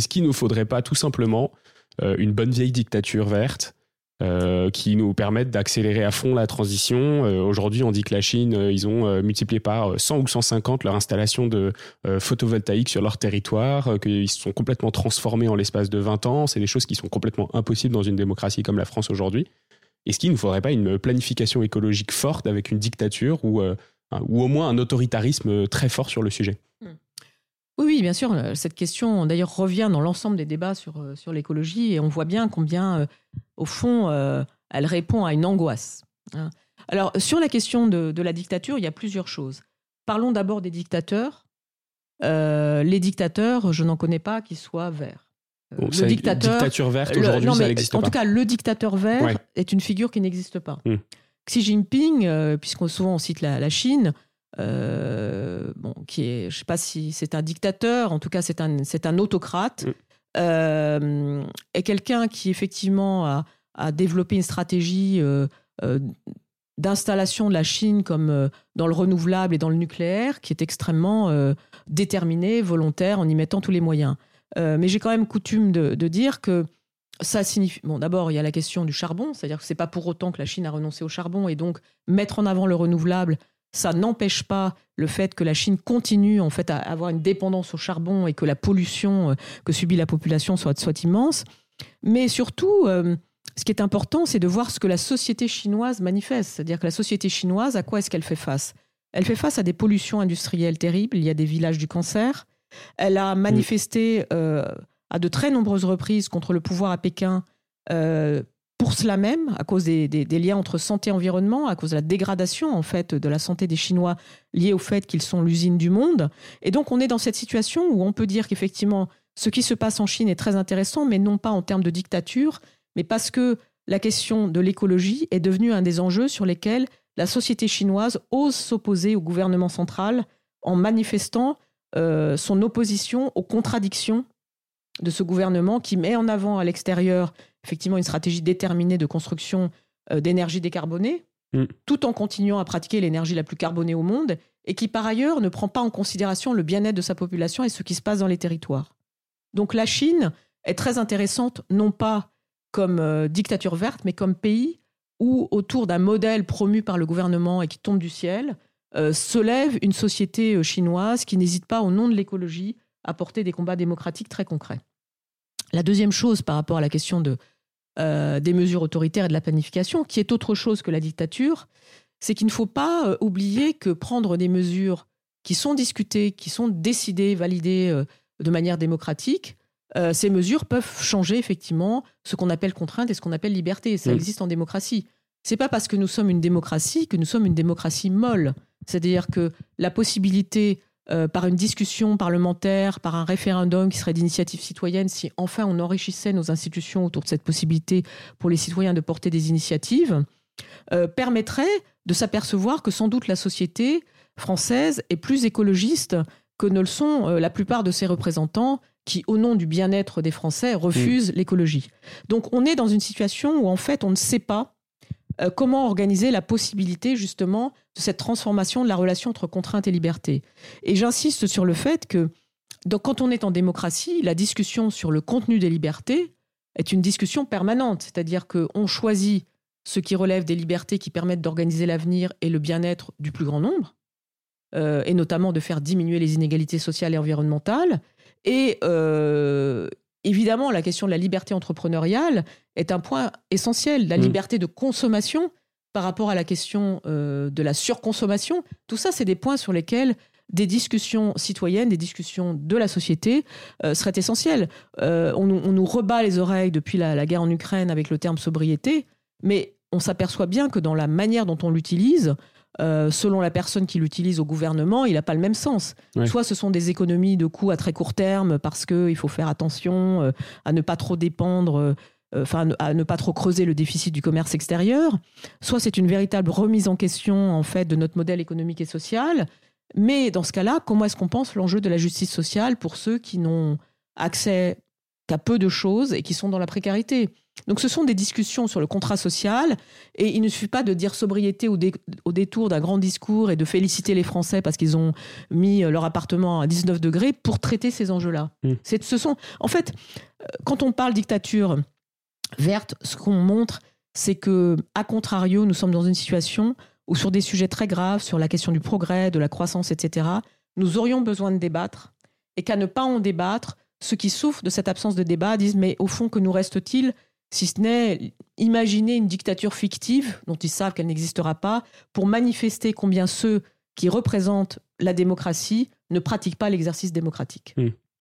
est-ce qu'il ne faudrait pas tout simplement une bonne vieille dictature verte euh, qui nous permettent d'accélérer à fond la transition? Euh, aujourd'hui, on dit que la Chine, euh, ils ont multiplié par 100 ou 150 leur installation de photovoltaïque sur leur territoire, qu'ils se sont complètement transformés en l'espace de 20 ans. C'est des choses qui sont complètement impossibles dans une démocratie comme la France aujourd'hui. Est-ce qu'il ne faudrait pas une planification écologique forte avec une dictature ou, ou au moins un autoritarisme très fort sur le sujet? Hmm. Oui, bien sûr. Euh, cette question, d'ailleurs, revient dans l'ensemble des débats sur, euh, sur l'écologie et on voit bien combien, euh, au fond, elle répond à une angoisse. Hein. Alors, sur la question de, la dictature, il y a plusieurs choses. Parlons d'abord des dictateurs. les dictateurs, je n'en connais pas qui soient verts. le dictateur, dictature verte aujourd'hui, ça n'existe pas. En tout cas, le dictateur vert est une figure qui n'existe pas. Hmm. Xi Jinping, puisqu'on souvent on cite la, la Chine, euh, bon, qui est, je sais pas si c'est un dictateur, en tout cas c'est un, c'est un autocrate, mm. euh, est quelqu'un qui effectivement a, a, développé une stratégie euh, d'installation de la Chine comme dans le renouvelable et dans le nucléaire, qui est extrêmement déterminée, volontaire, en y mettant tous les moyens. mais j'ai quand même coutume de, de dire que ça signifie. Bon, d'abord, il y a la question du charbon, c'est-à-dire que c'est pas pour autant que la Chine a renoncé au charbon et donc mettre en avant le renouvelable, ça n'empêche pas le fait que la Chine continue en fait à avoir une dépendance au charbon et que la pollution euh, que subit la population soit, immense. Mais surtout, euh, ce qui est important, c'est de voir ce que la société chinoise manifeste. C'est-à-dire que la société chinoise, à quoi est-ce qu'elle fait face? Elle fait face à des pollutions industrielles terribles. Il y a des villages du cancer. Elle a manifesté euh, à de très nombreuses reprises contre le pouvoir à Pékin pour cela même, à cause des, liens entre santé et environnement, à cause de la dégradation en fait de la santé des Chinois liée au fait qu'ils sont l'usine du monde. Et donc on est dans cette situation où on peut dire qu'effectivement ce qui se passe en Chine est très intéressant, mais non pas en termes de dictature, mais parce que la question de l'écologie est devenue un des enjeux sur lesquels la société chinoise ose s'opposer au gouvernement central en manifestant euh, son opposition aux contradictions de ce gouvernement qui met en avant à l'extérieur effectivement une stratégie déterminée de construction euh, d'énergie décarbonée, mm. tout en continuant à pratiquer l'énergie la plus carbonée au monde, et qui par ailleurs ne prend pas en considération le bien-être de sa population et ce qui se passe dans les territoires. Donc la Chine est très intéressante, non pas comme euh, dictature verte, mais comme pays où, autour d'un modèle promu par le gouvernement et qui tombe du ciel, euh, se lève une société chinoise qui n'hésite pas, au nom de l'écologie, à porter des combats démocratiques très concrets. La deuxième chose par rapport à la question de, euh, des mesures autoritaires et de la planification, qui est autre chose que la dictature, c'est qu'il ne faut pas euh, oublier que prendre des mesures qui sont discutées, qui sont décidées, validées euh, de manière démocratique, ces mesures peuvent changer effectivement ce qu'on appelle contrainte et ce qu'on appelle liberté. Ça existe en démocratie. C'est pas parce que nous sommes une démocratie que nous sommes une démocratie molle. C'est-à-dire que la possibilité euh, par une discussion parlementaire, par un référendum qui serait d'initiative citoyenne, si enfin on enrichissait nos institutions autour de cette possibilité pour les citoyens de porter des initiatives, euh, permettrait de s'apercevoir que sans doute la société française est plus écologiste que ne le sont euh, la plupart de ses représentants qui, au nom du bien-être des Français, refusent l'écologie. Donc on est dans une situation où en fait on ne sait pas euh, comment organiser la possibilité justement de cette transformation de la relation entre contrainte et liberté? Et j'insiste sur le fait que donc, quand on est en démocratie, la discussion sur le contenu des libertés est une discussion permanente, c'est-à-dire qu'on choisit ce qui relève des libertés qui permettent d'organiser l'avenir et le bien-être du plus grand nombre, euh, et notamment de faire diminuer les inégalités sociales et environnementales. Et, euh, évidemment, la question de la liberté entrepreneuriale est un point essentiel. La mm. liberté de consommation par rapport à la question euh, de la surconsommation, tout ça, c'est des points sur lesquels des discussions citoyennes, des discussions de la société euh, seraient essentielles. Euh, on, nous rebat les oreilles depuis la, guerre en Ukraine avec le terme sobriété, mais on s'aperçoit bien que dans la manière dont on l'utilise, euh, selon la personne qui l'utilise au gouvernement, il n'a pas le même sens. Soit ce sont des économies de coûts à très court terme parce qu'il faut faire attention euh, à ne pas trop dépendre, euh, enfin à ne pas trop creuser le déficit du commerce extérieur. Soit c'est une véritable remise en question en fait de notre modèle économique et social. Mais dans ce cas-là, comment est-ce qu'on pense l'enjeu de la justice sociale pour ceux qui n'ont accès qu'à peu de choses et qui sont dans la précarité? Donc ce sont des discussions sur le contrat social et il ne suffit pas de dire sobriété au, détour d'un grand discours et de féliciter les Français parce qu'ils ont mis leur appartement à 19 degrés pour traiter ces enjeux-là. Mmh. Ce sont, en fait, euh, quand on parle dictature verte, ce qu'on montre, c'est que, à contrario, nous sommes dans une situation où sur des sujets très graves, sur la question du progrès, de la croissance, etc., nous aurions besoin de débattre et qu'à ne pas en débattre, ceux qui souffrent de cette absence de débat disent mais au fond que nous reste-t-il si ce n'est imaginer une dictature fictive dont ils savent qu'elle n'existera pas pour manifester combien ceux qui représentent la démocratie ne pratiquent pas l'exercice démocratique. Hmm.